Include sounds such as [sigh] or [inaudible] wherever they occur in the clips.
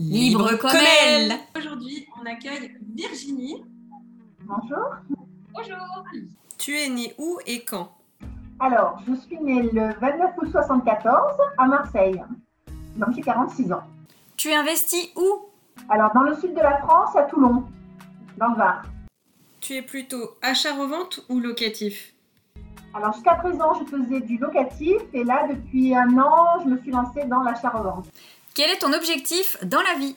Libre comme elle. Aujourd'hui, on accueille Virginie. Bonjour. Bonjour. Tu es née où et quand? Alors, je suis née le 29 août 74 à Marseille. Donc j'ai 46 ans. Tu investis où? Alors, dans le sud de la France, à Toulon, dans le Var. Tu es plutôt achat-revente ou locatif? Alors, jusqu'à présent, je faisais du locatif et là, depuis un an, je me suis lancée dans l'achat-revente. Quel est ton objectif dans la vie?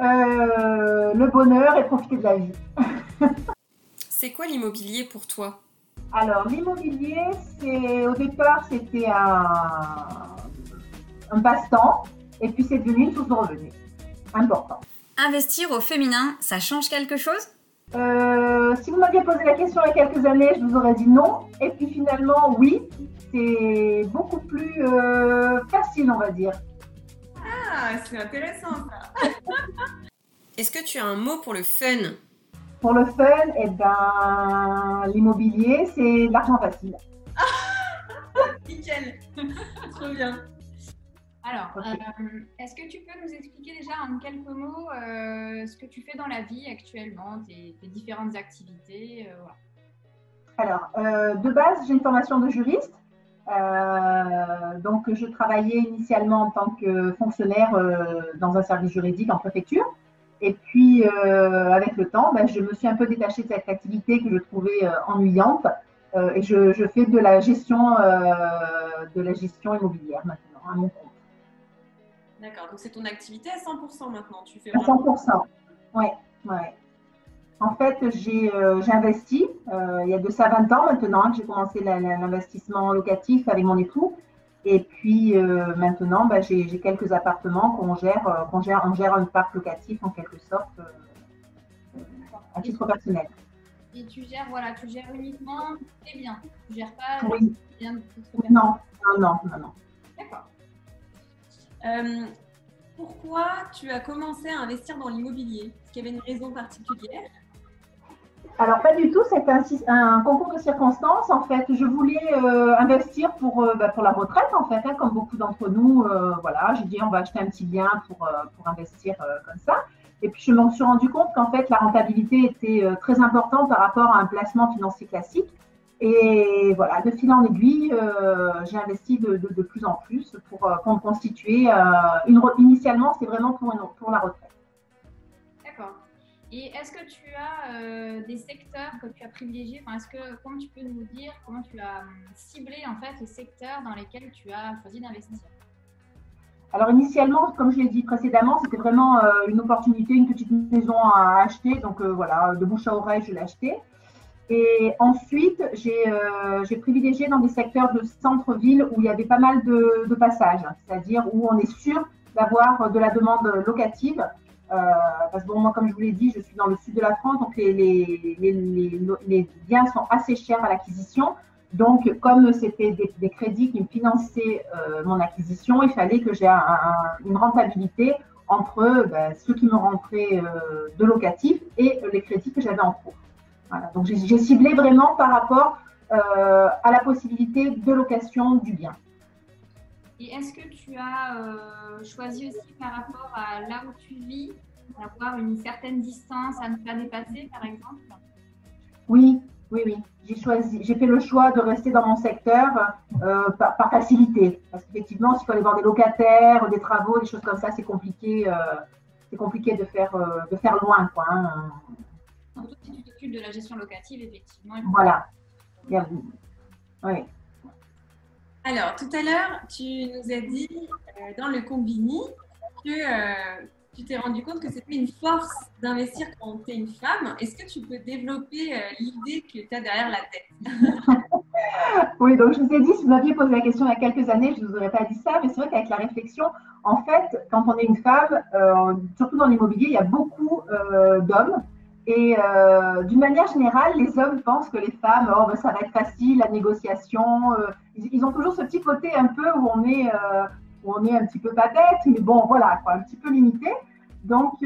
Euh, Le bonheur et profiter de la vie. [laughs] c'est quoi l'immobilier pour toi? Alors, l'immobilier, c'est au départ, c'était un, un passe-temps et puis c'est devenu une source de revenus. Important. Investir au féminin, ça change quelque chose? Euh, si vous m'aviez posé la question il y a quelques années, je vous aurais dit non. Et puis finalement, oui, c'est beaucoup plus euh, facile, on va dire. Ah, c'est intéressant ça. [laughs] Est-ce que tu as un mot pour le fun? Pour le fun, eh ben, l'immobilier, c'est l'argent facile. [laughs] Nickel, [laughs] trop bien. Alors, euh, est-ce que tu peux nous expliquer déjà en quelques mots euh, ce que tu fais dans la vie actuellement, tes, différentes activités euh, Alors, de base, j'ai une formation de juriste. Euh, donc, je travaillais initialement en tant que fonctionnaire euh, dans un service juridique en préfecture. Et puis, euh, avec le temps, ben, je me suis un peu détachée de cette activité que je trouvais ennuyante. et je, je, fais de la gestion, de la gestion immobilière maintenant, à mon compte. D'accord, donc c'est ton activité à 100% maintenant. Tu fais à 100%, oui. Ouais. En fait, j'ai investi il y a de ça 20 ans maintenant que j'ai commencé l'investissement locatif avec mon époux. Et puis maintenant, bah, j'ai quelques appartements qu'on gère, qu'on gère, on gère un parc locatif en quelque sorte à titre personnel. Et tu gères, voilà, tu gères uniquement tes biens. Tu gères pas oui. Non, non, non, non, non. D'accord. Euh, pourquoi tu as commencé à investir dans l'immobilier? Est-ce qu'il y avait une raison particulière? Alors pas du tout, c'est un, concours de circonstances. En fait, je voulais euh, investir pour, euh, bah, pour la retraite, en fait, hein, comme beaucoup d'entre nous. voilà, j'ai dit on va acheter un petit bien pour, pour investir comme ça. Et puis je me suis rendu compte qu'en fait la rentabilité était très importante par rapport à un placement financier classique. Et voilà, de fil en aiguille, euh, j'ai investi de, plus en plus pour, euh, me constituer. Euh, une, initialement, c'est vraiment pour, pour la retraite. D'accord. Et est-ce que tu as des secteurs que tu as privilégiés? Enfin, Est-ce que, comment tu peux nous dire comment tu as ciblé en fait les secteurs dans lesquels tu as choisi d'investir? Alors initialement, comme je l'ai dit précédemment, c'était vraiment une opportunité, une petite maison à acheter. Donc voilà, de bouche à oreille, je l'ai acheté. Et ensuite, euh, j'ai privilégié dans des secteurs de centre-ville où il y avait pas mal de, passages, c'est-à-dire où on est sûr d'avoir de la demande locative. Euh, parce que bon, moi, comme je vous l'ai dit, je suis dans le sud de la France, donc les, biens sont assez chers à l'acquisition. Donc, comme c'était des, crédits qui me finançaient euh, mon acquisition, il fallait que j'ai une rentabilité entre ben, ceux qui me rentraient de locatif et les crédits que j'avais en cours donc j'ai ciblé vraiment par rapport euh, à la possibilité de location du bien. Et est-ce que tu as euh, choisi aussi par rapport à là où tu vis, d'avoir une certaine distance à ne pas dépasser, par exemple? Oui, oui, oui. J'ai choisi, j'ai fait le choix de rester dans mon secteur euh, par, facilité, parce qu'effectivement, s'il faut aller voir des locataires, des travaux, des choses comme ça, c'est compliqué. c'est compliqué de faire de faire loin, quoi. Hein. Surtout si tu t'occupes de la gestion locative, effectivement. Voilà. Oui. Alors, tout à l'heure, tu nous as dit euh, dans le Combini que euh, tu t'es rendu compte que c'était une force d'investir quand tu es une femme. Est-ce que tu peux développer euh, l'idée que tu as derrière la tête? [laughs] Oui, donc je vous ai dit, si vous m'aviez posé la question il y a quelques années, je ne vous aurais pas dit ça, mais c'est vrai qu'avec la réflexion, en fait, quand on est une femme, surtout dans l'immobilier, il y a beaucoup d'hommes et euh, d'une manière générale, les hommes pensent que les femmes, oh, ben, ça va être facile, la négociation. Euh, ils, ont toujours ce petit côté un peu où on est, euh, où on est un petit peu pas bête, mais bon, voilà, quoi, un petit peu limité. Donc,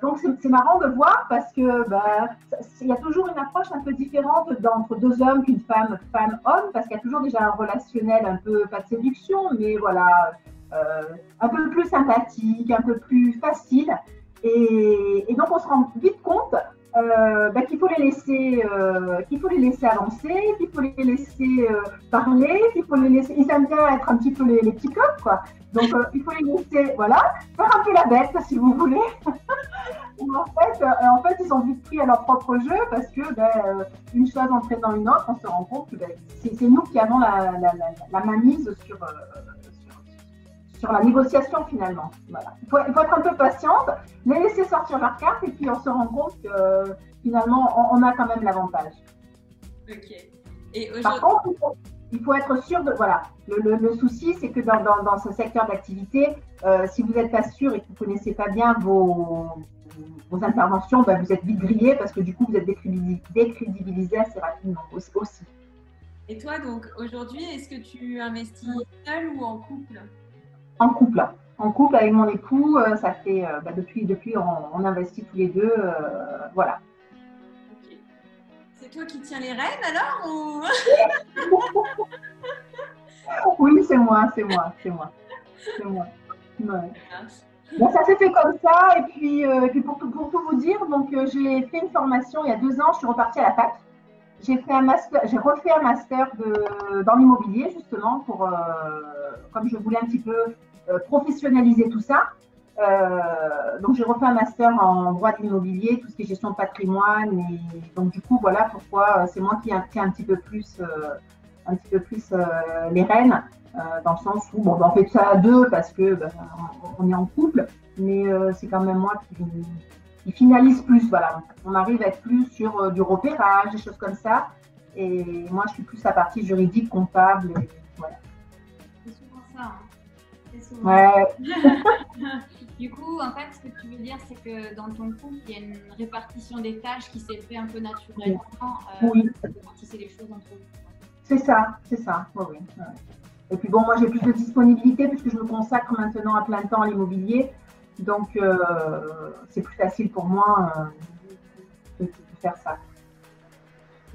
donc c'est marrant de voir parce que ben, y a toujours une approche un peu différente entre deux hommes qu'une femme, femme-homme, parce qu'il y a toujours déjà un relationnel un peu pas de séduction, mais voilà, un peu plus sympathique, un peu plus facile. Et, donc, on se rend vite compte euh, bah, qu'il faut les laisser, euh, qu'il faut les laisser avancer, qu'il faut les laisser euh, parler, qu'il faut les laisser. Ils aiment bien être un petit peu les, petits coqs, quoi. Donc, il faut les laisser, voilà, faire un peu la bête, si vous voulez. [laughs] en fait, en fait, ils sont vite pris à leur propre jeu parce que ben, une chose entraînant une autre, on se rend compte que ben, c'est nous qui avons la, la, la, la sur sur la négociation finalement. Voilà. Il, faut, être un peu patiente, les laisser sortir leur carte et puis on se rend compte que finalement on, a quand même l'avantage. Ok. Et Par contre, il faut, être sûr de. Voilà. Le, souci, c'est que dans, dans, ce secteur d'activité, euh, si vous n'êtes pas sûr et que vous ne connaissez pas bien vos, vos interventions, ben, vous êtes vite grillé parce que du coup, vous êtes décrédibilisé assez rapidement aussi. Et toi, donc, aujourd'hui, est-ce que tu investis seul ou en couple? En couple. En couple avec mon époux, euh, ça fait euh, bah, depuis, depuis on, investit tous les deux, euh, voilà. C'est toi qui tiens les rênes alors [laughs] Oui, c'est moi, c'est moi, c'est moi, c'est moi. ça s'est fait comme ça et puis, pour, pour, tout vous dire, donc j'ai fait une formation il y a deux ans, je suis repartie à la fac. J'ai un master, refait un master dans l'immobilier justement pour, comme je voulais un petit peu euh, professionnaliser tout ça. Euh, donc j'ai refait un master en droit de l'immobilier, tout ce qui est gestion de patrimoine. Et donc du coup, voilà pourquoi euh, c'est moi qui tiens un petit peu plus, un petit peu plus les rênes, dans le sens où bon, ben, on fait ça à deux parce que ben, on est en couple, mais c'est quand même moi qui, ils finalisent plus. Voilà, on arrive à être plus sur du repérage, des choses comme ça. Et moi, je suis plus la partie juridique, comptable. voilà. C'est souvent ça. Hein. Ouais. [laughs] du coup, en fait, ce que tu veux dire, c'est que dans ton couple, il y a une répartition des tâches qui s'est fait un peu naturellement. Euh, oui. c'est les choses entre vous. C'est ça, c'est ça. oui. Et puis bon, moi j'ai plus de disponibilité puisque je me consacre maintenant à plein temps à l'immobilier. Donc euh, c'est plus facile pour moi euh, de, faire ça.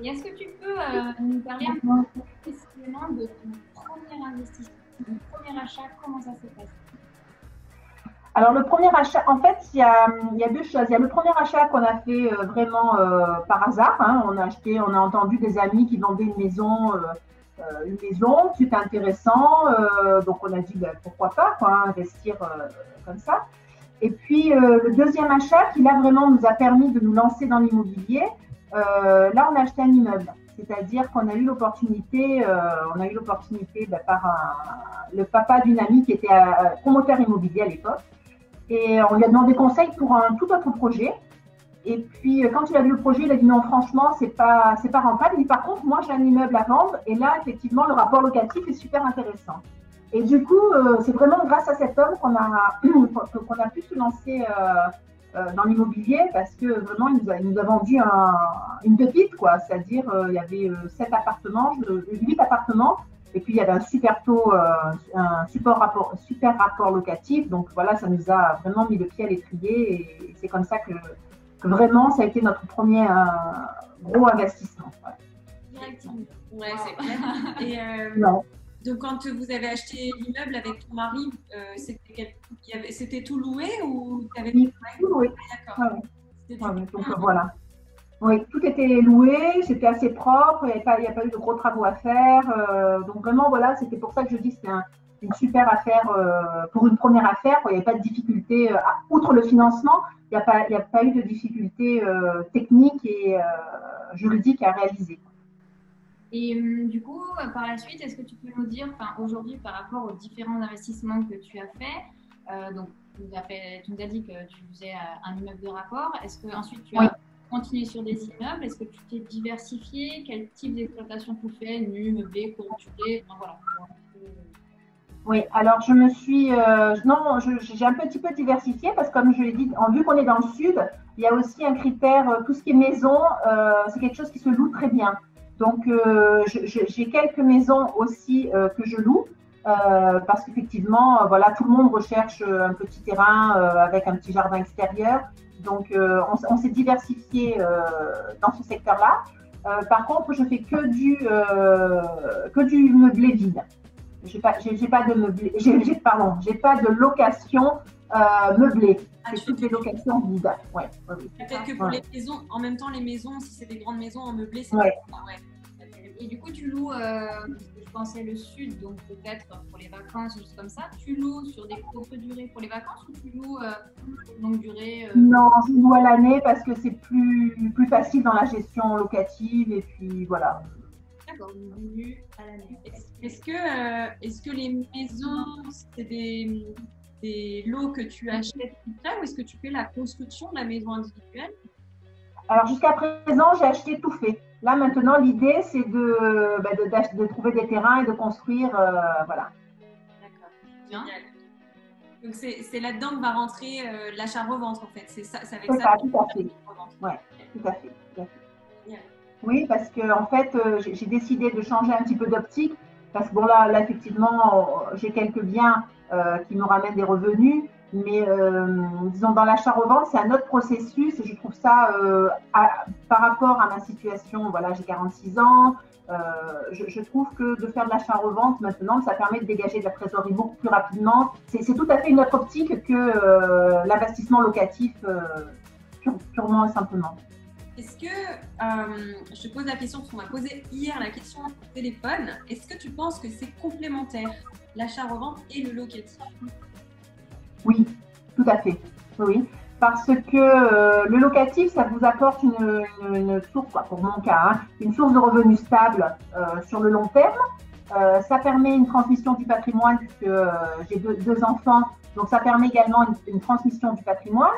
Et est-ce que tu peux nous parler un peu précisément de ton premier investissement le premier achat, comment ça s'est passé? Alors le premier achat, en fait, il y, a, deux choses. Il y a le premier achat qu'on a fait euh, vraiment euh, par hasard. Hein. On a acheté, on a entendu des amis qui vendaient une maison, euh, une maison, c'était intéressant. donc on a dit ben, pourquoi pas, quoi, investir comme ça. Et puis le deuxième achat qui là vraiment nous a permis de nous lancer dans l'immobilier. là, on a acheté un immeuble. C'est-à-dire qu'on a eu l'opportunité, euh, on a eu l'opportunité bah, par le papa d'une amie qui était euh, promoteur immobilier à l'époque. Et on lui a demandé conseil pour un tout autre projet. Et puis, euh, quand il a vu le projet, il a dit non, franchement, c'est pas, c'est pas rentable. Il dit par contre, moi, j'ai un immeuble à vendre. Et là, effectivement, le rapport locatif est super intéressant. Et du coup, c'est vraiment grâce à cet homme qu'on a, [clears throat] qu'on a pu se lancer euh, dans l'immobilier parce que vraiment, il nous a, nous a vendu un, une pépite, quoi. C'est-à-dire, euh, il y avait euh, sept appartements, huit appartements, et puis il y avait un super taux, un super rapport, super rapport locatif. Donc voilà, ça nous a vraiment mis le pied à l'étrier, et c'est comme ça que, que, vraiment, ça a été notre premier gros investissement. Ouais, c'est clair. Et, non. Donc, quand vous avez acheté l'immeuble avec ton mari, euh, c'était tout loué ou tu avais tout loué ah, D'accord. donc, voilà. Oui, tout était loué, c'était assez propre, il n'y a, pas eu de gros travaux à faire. Euh, donc, vraiment, voilà, c'était pour ça que je dis que c'était une super affaire euh, pour une première affaire. Il n'y avait pas de difficulté, outre le financement, il n'y a, pas, a pas eu de difficulté technique et juridique à réaliser. Et hum, du coup, euh, par la suite, est-ce que tu peux nous dire, aujourd'hui, par rapport aux différents investissements que tu as faits, euh, donc tu nous, as fait, tu nous, as dit que tu faisais euh, un immeuble de rapport, est-ce que ensuite tu as continué sur des immeubles? Est-ce que tu t'es diversifié? Quel type d'exploitation tu fais? Nu, meublé, clôturé enfin, voilà. Oui, alors je me suis. non, j'ai un petit peu diversifié parce que, comme je l'ai dit, en vu qu'on est dans le sud, il y a aussi un critère, tout ce qui est maison, c'est quelque chose qui se loue très bien. Donc, euh, j'ai quelques maisons aussi euh, que je loue. Euh, parce qu'effectivement, voilà, tout le monde recherche un petit terrain avec un petit jardin extérieur. Donc, on, s'est diversifié dans ce secteur-là. par contre, je fais que du que du meublé vide. J'ai pas, pas de meublé, pardon, j'ai pas de location meublée. Ah, c'est toutes les locations vides. Ouais, Peut-être que pour les maisons, en même temps, les maisons, si c'est des grandes maisons en meublé, c'est ouais. Et du coup, tu loues, euh, je pensais le sud, donc peut-être pour les vacances, juste comme ça. Tu loues sur des courtes durées pour les vacances ou tu loues euh, longue durée euh? Non, je loue à l'année parce que c'est plus, plus facile dans la gestion locative et puis voilà. Est-ce que, est que les maisons, c'est des, des lots que tu achètes tout ou est-ce que tu fais la construction de la maison individuelle? Alors jusqu'à présent, j'ai acheté tout fait. Là, maintenant, l'idée, c'est de, bah, de, trouver des terrains et de construire. Euh, voilà. D'accord. Génial. Donc, c'est là-dedans que va rentrer euh, l'achat-revente, en fait. C'est ça, avec ça. ça tout à fait. Oui, tout à fait. Oui, parce que en fait, euh, j'ai décidé de changer un petit peu d'optique. Parce que bon, là, là effectivement, j'ai quelques biens qui me ramènent des revenus. Mais euh, disons, dans l'achat-revente, c'est un autre processus et je trouve ça, euh, par rapport à ma situation, voilà, j'ai 46 ans, euh, je, trouve que de faire de l'achat-revente maintenant, ça permet de dégager de la trésorerie beaucoup plus rapidement. C'est tout à fait une autre optique que l'investissement locatif purement et simplement. Est-ce que, je te pose la question, parce qu'on m'a posé hier la question au téléphone, est-ce que tu penses que c'est complémentaire, l'achat-revente et le locatif? Oui, tout à fait. Oui, parce que euh, le locatif, ça vous apporte une, source, pour mon cas, hein, une source de revenus stable euh, sur le long terme. Euh, ça permet une transmission du patrimoine puisque j'ai deux, enfants, donc ça permet également une, transmission du patrimoine.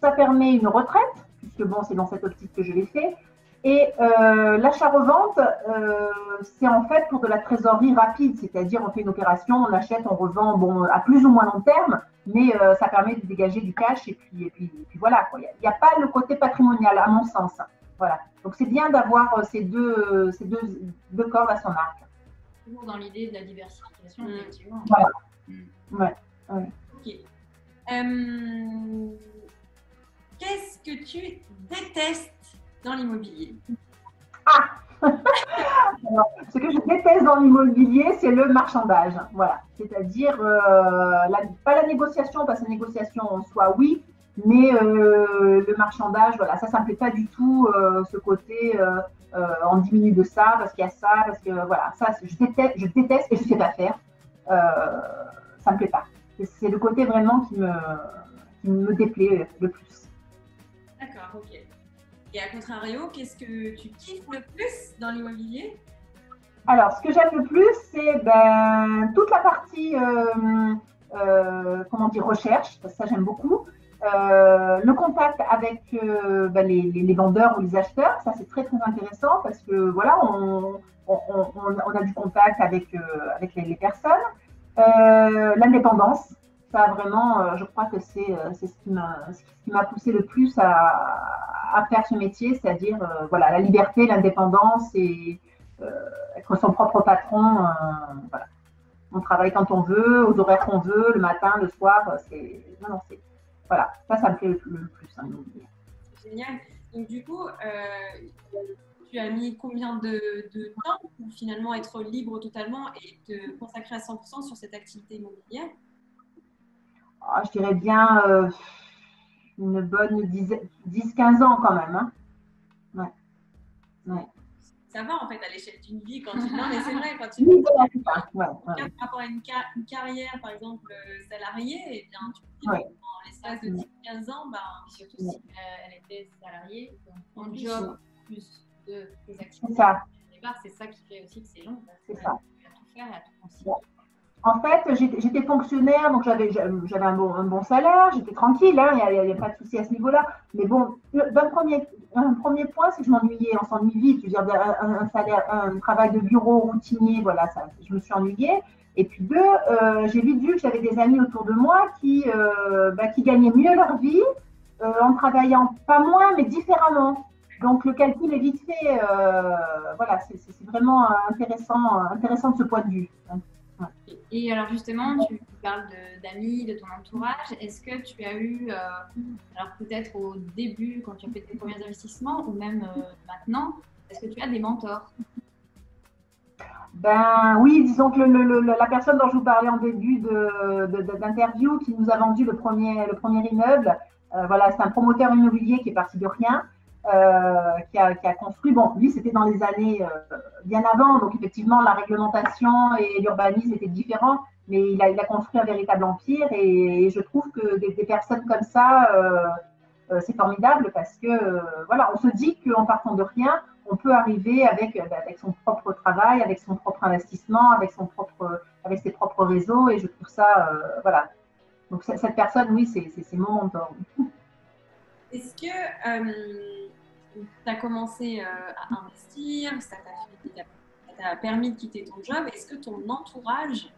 ça permet une retraite, puisque bon, c'est dans cette optique que je l'ai fait. Et euh, l'achat-revente, euh, c'est en fait pour de la trésorerie rapide, c'est-à-dire on fait une opération, on achète, on revend, bon, à plus ou moins long terme, mais euh, ça permet de dégager du cash et puis, et puis, voilà. Il n'y a, pas le côté patrimonial, à mon sens. Voilà. Donc c'est bien d'avoir ces deux, ces deux, deux cordes à son arc. Toujours dans l'idée de la diversification, mm. effectivement. Voilà. Mm. Ouais. ouais. Ok. Euh, qu'est-ce que tu détestes dans l'immobilier Ah [laughs] Ce que je déteste dans l'immobilier, c'est le marchandage. Voilà. C'est-à-dire, euh, pas la négociation, parce que la négociation en soi, oui, mais euh, le marchandage, voilà, ça, ça me plaît pas du tout, euh, ce côté, on diminue de ça, parce qu'il y a ça, parce que, voilà, ça, je déteste, je déteste et je sais pas faire. ça me plaît pas. C'est le côté vraiment qui me, qui me déplaît le plus. Et à contrario, qu'est-ce que tu kiffes le plus dans l'immobilier? Alors, ce que j'aime le plus, c'est ben, toute la partie, euh, euh, comment dire, recherche, ça j'aime beaucoup. Euh, le contact avec ben, les, vendeurs ou les acheteurs, ça c'est très très intéressant parce que voilà, on, a du contact avec, avec les, personnes. L'indépendance, ça vraiment, je crois que c'est ce qui m'a poussé le plus à, faire ce métier, c'est-à-dire euh, voilà, la liberté, l'indépendance et euh, être son propre patron. Euh, on travaille quand on veut, aux horaires qu'on veut, le matin, le soir. C'est voilà, ça, ça me plaît le, plus. Hein, Génial. Donc du coup, tu as mis combien de, temps pour finalement être libre totalement et te consacrer à 100% sur cette activité immobilière? Ah, Je dirais bien une bonne 10-15 ans quand même. Hein. Ouais. Ouais. Ça va en fait à l'échelle d'une vie quand tu. Non, mais c'est vrai, quand tu. Oui, par rapport à une, carrière, par exemple, euh, salariée, eh bien, tu peux dire ouais. l'espace de 10-15 ans, bah, surtout si euh, elle était salariée, donc en job plus de tes activités. C'est ça. C'est ça qui fait aussi que c'est long. C'est ça. À tout faire et à tout considérer. En fait, j'étais fonctionnaire, donc j'avais un bon, salaire, j'étais tranquille, hein, il n'y a, pas de souci à ce niveau-là. Mais bon, un premier point, c'est que je m'ennuyais, on s'ennuie vite. Je veux dire, un, travail de bureau routinier, voilà, je me suis ennuyée. Et puis deux, euh, j'ai vite vu que j'avais des amis autour de moi qui, euh, bah, gagnaient mieux leur vie euh, en travaillant pas moins, mais différemment. Donc le calcul est vite fait. voilà, c'est vraiment intéressant, intéressant de ce point de vue. Et alors justement, tu parles d'amis, de, ton entourage. Est-ce que tu as eu, euh, alors peut-être au début, quand tu as fait tes premiers investissements, ou même euh, maintenant, est-ce que tu as des mentors? Ben oui, disons que la personne dont je vous parlais en début d'interview qui nous a vendu le premier, le premier immeuble, euh, voilà, c'est un promoteur immobilier qui est parti de rien euh, qui, a, construit. Bon, lui, c'était dans les années euh, bien avant, donc effectivement, la réglementation et l'urbanisme étaient différents, mais il a, construit un véritable empire et, je trouve que des, personnes comme ça, euh, c'est formidable parce que, voilà, on se dit qu'en partant de rien, on peut arriver avec, avec son propre travail, avec son propre investissement, avec, son propre, avec ses propres réseaux et je trouve ça, voilà. Donc cette personne, oui, c'est mon mentor. [laughs] Est-ce que tu as commencé euh, à investir, ça t'a permis de quitter ton job? Est-ce que ton entourage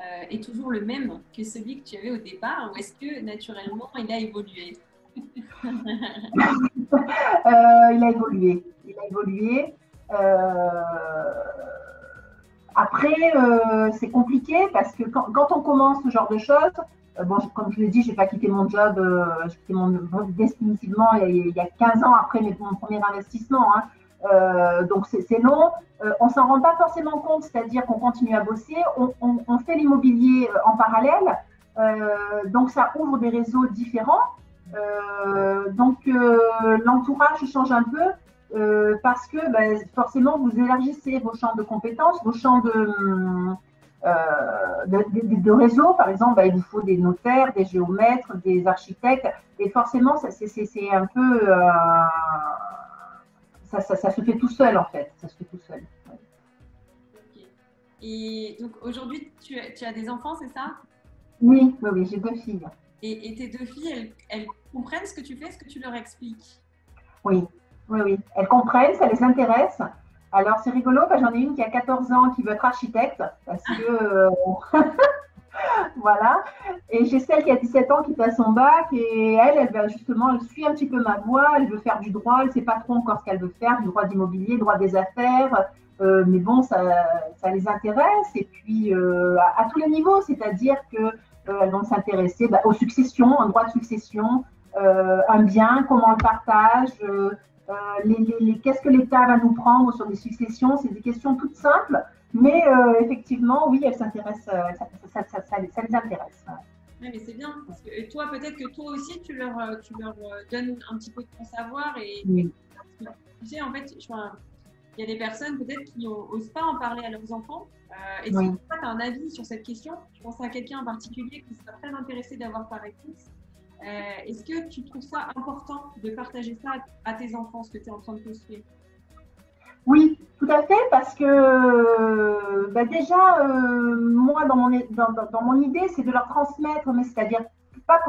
euh, est toujours le même que celui que tu avais au départ ou est-ce que naturellement il a évolué? [laughs] Euh, Il a évolué. Il a évolué. Après, c'est compliqué parce que quand, on commence ce genre de choses, euh, bon, comme je l'ai dit, je n'ai pas quitté mon job, euh, j'ai quitté mon définitivement il y, a, 15 ans après mon premier investissement. Hein. Euh, donc c'est long. on s'en rend pas forcément compte, c'est-à-dire qu'on continue à bosser, on, fait l'immobilier en parallèle, donc ça ouvre des réseaux différents. donc l'entourage change un peu parce que ben, forcément vous élargissez vos champs de compétences, vos champs de, euh, de, réseaux, par exemple, bah, il vous faut des notaires, des géomètres, des architectes, et forcément, c'est un peu, euh, ça, ça, se fait tout seul en fait, ça se fait tout seul. Et donc aujourd'hui, tu, tu, as des enfants, c'est ça? Oui, oui, oui j'ai deux filles. Et, tes deux filles, elles, comprennent ce que tu fais, ce que tu leur expliques? Oui, oui, oui. Elles comprennent, ça les intéresse. Alors, c'est rigolo, j'en ai une qui a 14 ans qui veut être architecte parce que. Euh, [laughs] voilà. Et j'ai celle qui a 17 ans qui fait son bac et elle, elle va justement, elle suit un petit peu ma voie, elle veut faire du droit, elle ne sait pas trop encore ce qu'elle veut faire, du droit d'immobilier, droit des affaires, euh, mais bon, ça, ça, les intéresse et puis euh, à, tous les niveaux, c'est-à-dire qu'elles vont s'intéresser bah, aux successions, un droit de succession, un bien, comment on le partage, les, qu'est-ce que l'État va nous prendre sur les successions, c'est des questions toutes simples mais euh, effectivement, oui, elles s'intéressent, euh, ça, ça, ça, les intéresse. Oui, mais c'est bien. Parce que toi, peut-être que toi aussi, tu leur, euh, tu leur donnes un petit peu de ton savoir. Et, tu sais, en fait, il y a des personnes peut-être qui n'osent pas en parler à leurs enfants. et si toi, tu as un avis sur cette question, je pense à quelqu'un en particulier qui sera très intéressé d'avoir ta réponse. Est-ce que tu trouves ça important de partager ça à tes enfants, ce que tu es en train de construire? Oui, tout à fait, parce que bah, déjà, euh, moi, dans mon, idée, c'est de leur transmettre, mais c'est-à-dire pas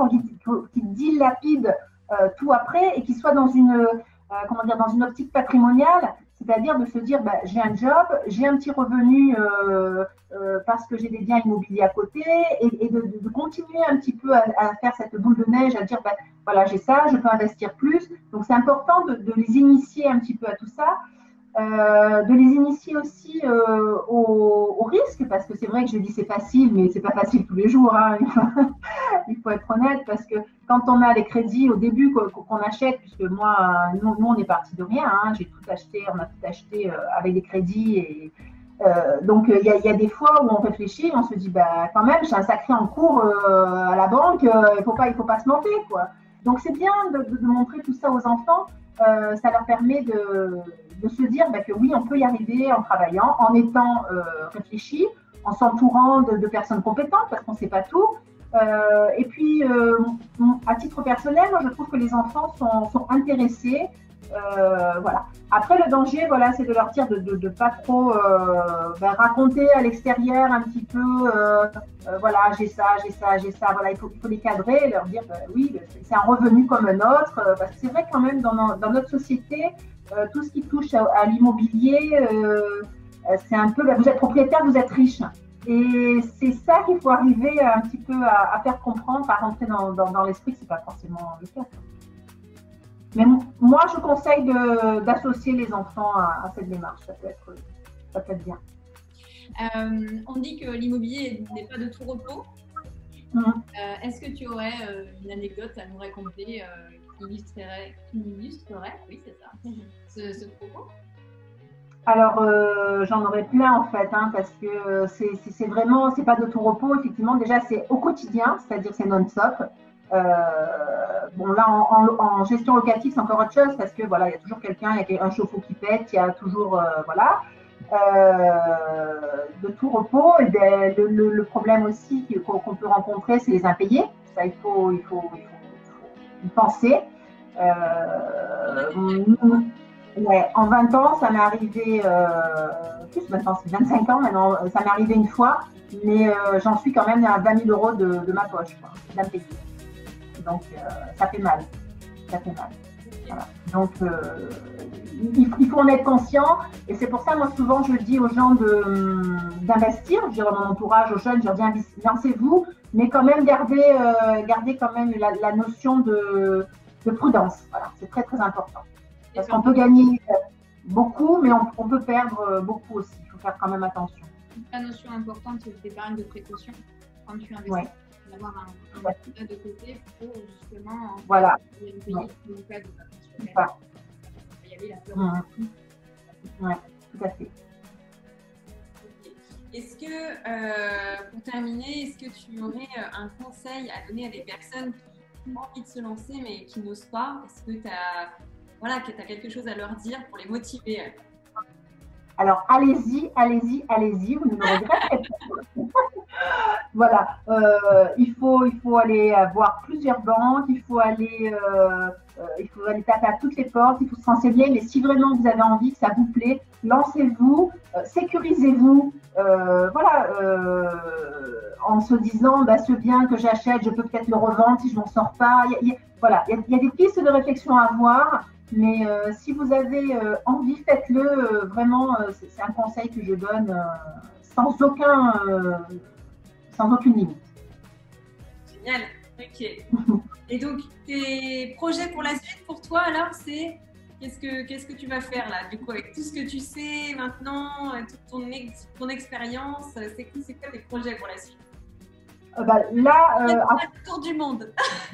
qu'ils dilapident euh, tout après et qu'ils soient dans une, euh, comment dire, dans une optique patrimoniale, c'est-à-dire de se dire, bah, j'ai un job, j'ai un petit revenu parce que j'ai des biens immobiliers à côté, et, de, continuer un petit peu à, faire cette boule de neige, à dire, bah, voilà, j'ai ça, je peux investir plus. Donc c'est important de les initier un petit peu à tout ça. Euh, de les initier aussi euh, au, risque, parce que c'est vrai que je dis c'est facile, mais c'est pas facile tous les jours. Hein. Il faut [laughs] être honnête, parce que quand on a les crédits au début qu'on achète, puisque moi, nous, on est parti de rien, hein. j'ai tout acheté, on a tout acheté euh, avec des crédits et donc il y, a des fois où on réfléchit, on se dit bah quand même j'ai un sacré en cours à la banque, il faut pas faut pas se mentir quoi. Donc c'est bien de, montrer tout ça aux enfants, ça leur permet de se dire bah, que oui, on peut y arriver en travaillant, en étant euh, réfléchi, en s'entourant de, personnes compétentes, parce qu'on ne sait pas tout. Euh, et puis, euh, à titre personnel, je trouve que les enfants sont, intéressés. Voilà. Après, le danger, voilà, c'est de leur dire de ne pas trop bah, raconter à l'extérieur un petit peu, voilà, j'ai ça, j'ai ça, j'ai ça. Voilà, il faut, les cadrer et leur dire, bah, oui, c'est un revenu comme un autre. parce que c'est vrai quand même dans, notre société, euh, tout ce qui touche à, l'immobilier, euh, euh, c'est un peu, vous êtes propriétaire, vous êtes riche. Et c'est ça qu'il faut arriver un petit peu à, faire comprendre, à rentrer dans, dans, l'esprit que ce n'est pas forcément le cas. Mais moi, je conseille d'associer les enfants à, cette démarche. Ça peut être, ça peut être bien. on dit que l'immobilier n'est pas de tout repos. Mmh. Est-ce que tu aurais une anecdote à nous raconter illustrerait, illustrerait oui, c'est ça, ce, ce, propos? Alors, euh, j'en aurais plein en fait, hein, parce que c'est vraiment, c'est pas de tout repos, effectivement. Déjà, c'est au quotidien, c'est-à-dire c'est non-stop. Euh, bon, là, en, gestion locative, c'est encore autre chose, parce que voilà, il y a toujours quelqu'un, il y a un chauffe-eau qui pète, il y a toujours, euh, voilà, de tout repos. Et ben, le, problème aussi qu'on peut rencontrer, c'est les impayés. Ça, il faut, il faut, il faut penser. Euh, ouais, en 20 ans, ça m'est arrivé, euh, plus maintenant, c'est 25 ans maintenant, ça m'est arrivé une fois, mais euh, j'en suis quand même à 20 000 euros de, ma poche, d'impayé. Donc, ça fait mal. Ça fait mal. Voilà. Donc, il, faut en être conscient. Et c'est pour ça, moi, souvent, je dis aux gens d'investir. Je dis à mon entourage, aux jeunes, je leur dis, lancez-vous mais quand même garder, euh, garder quand même la, notion de, de, prudence. Voilà, c'est très très important. Parce qu'on peut gagner beaucoup, mais on, peut perdre beaucoup aussi. Il faut faire quand même attention. La notion importante, c'est d'épargne de précaution quand tu investis. Ouais. D'avoir un, un ouais. de côté pour justement voilà. payer le cas de Il y avait la peur. Mmh. Oui, tout à fait. Est-ce que, euh, pour terminer, est-ce que tu aurais euh, un conseil à donner à des personnes qui ont envie de se lancer mais qui n'osent pas? Est-ce que tu as, voilà, que as quelque chose à leur dire pour les motiver? Alors, allez-y, allez-y, allez-y, vous ne me regretterez pas. [laughs] voilà, euh, il, faut, il faut aller voir plusieurs banques, il faut aller il faut aller taper à toutes les portes, il faut se renseigner, mais si vraiment vous avez envie, que ça vous plaît, lancez-vous, sécurisez-vous. voilà, en se disant, bah, ce bien que j'achète, je peux peut-être le revendre si je m'en sors pas. voilà, il y, a des pistes de réflexion à avoir. Mais si vous avez envie, faites-le. vraiment, c'est un conseil que je donne sans aucun, sans aucune limite. Génial. Ok. [laughs] Et donc, tes projets pour la suite, pour toi, alors, c'est qu'est-ce que, qu'est-ce que tu vas faire là, du coup, avec tout ce que tu sais maintenant, toute ton, ton expérience, c'est quoi, c'est quoi tes projets pour la suite? Euh, bah, Là, euh, tour du monde. [laughs]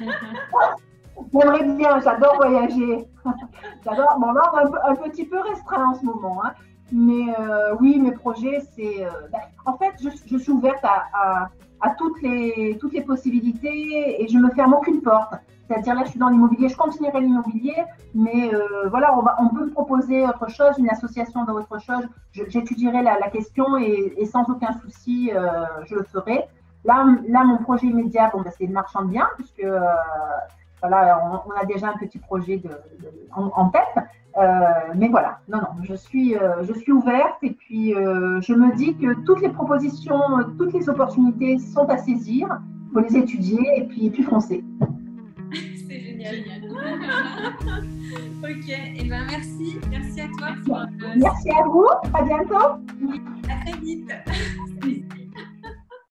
J'aimerais bien, j'adore voyager. [laughs] j'adore. Bon, là, on est un, petit peu restreint en ce moment. Hein. Mais euh, oui, mes projets, c'est. Euh, bah, en fait, je, suis ouverte à, toutes, les, toutes les possibilités et je me ferme aucune porte. C'est-à-dire là, je suis dans l'immobilier, je continuerai l'immobilier, mais euh, voilà, on, va, on peut me proposer autre chose, une association d'autre chose. J'étudierai la, question et, sans aucun souci, je le ferai. Là, là, mon projet immédiat, bon, bah, c'est le marchand de biens, puisque voilà, on, a déjà un petit projet en, tête. Euh, mais voilà, non, non, je suis, euh, je suis ouverte et puis euh, je me dis que toutes les propositions, toutes les opportunités sont à saisir. Il faut les étudier et puis, et puis foncer. [laughs] C'est génial. [laughs] ok, et eh ben merci, merci à toi. Merci à vous, à bientôt. À très vite. [laughs]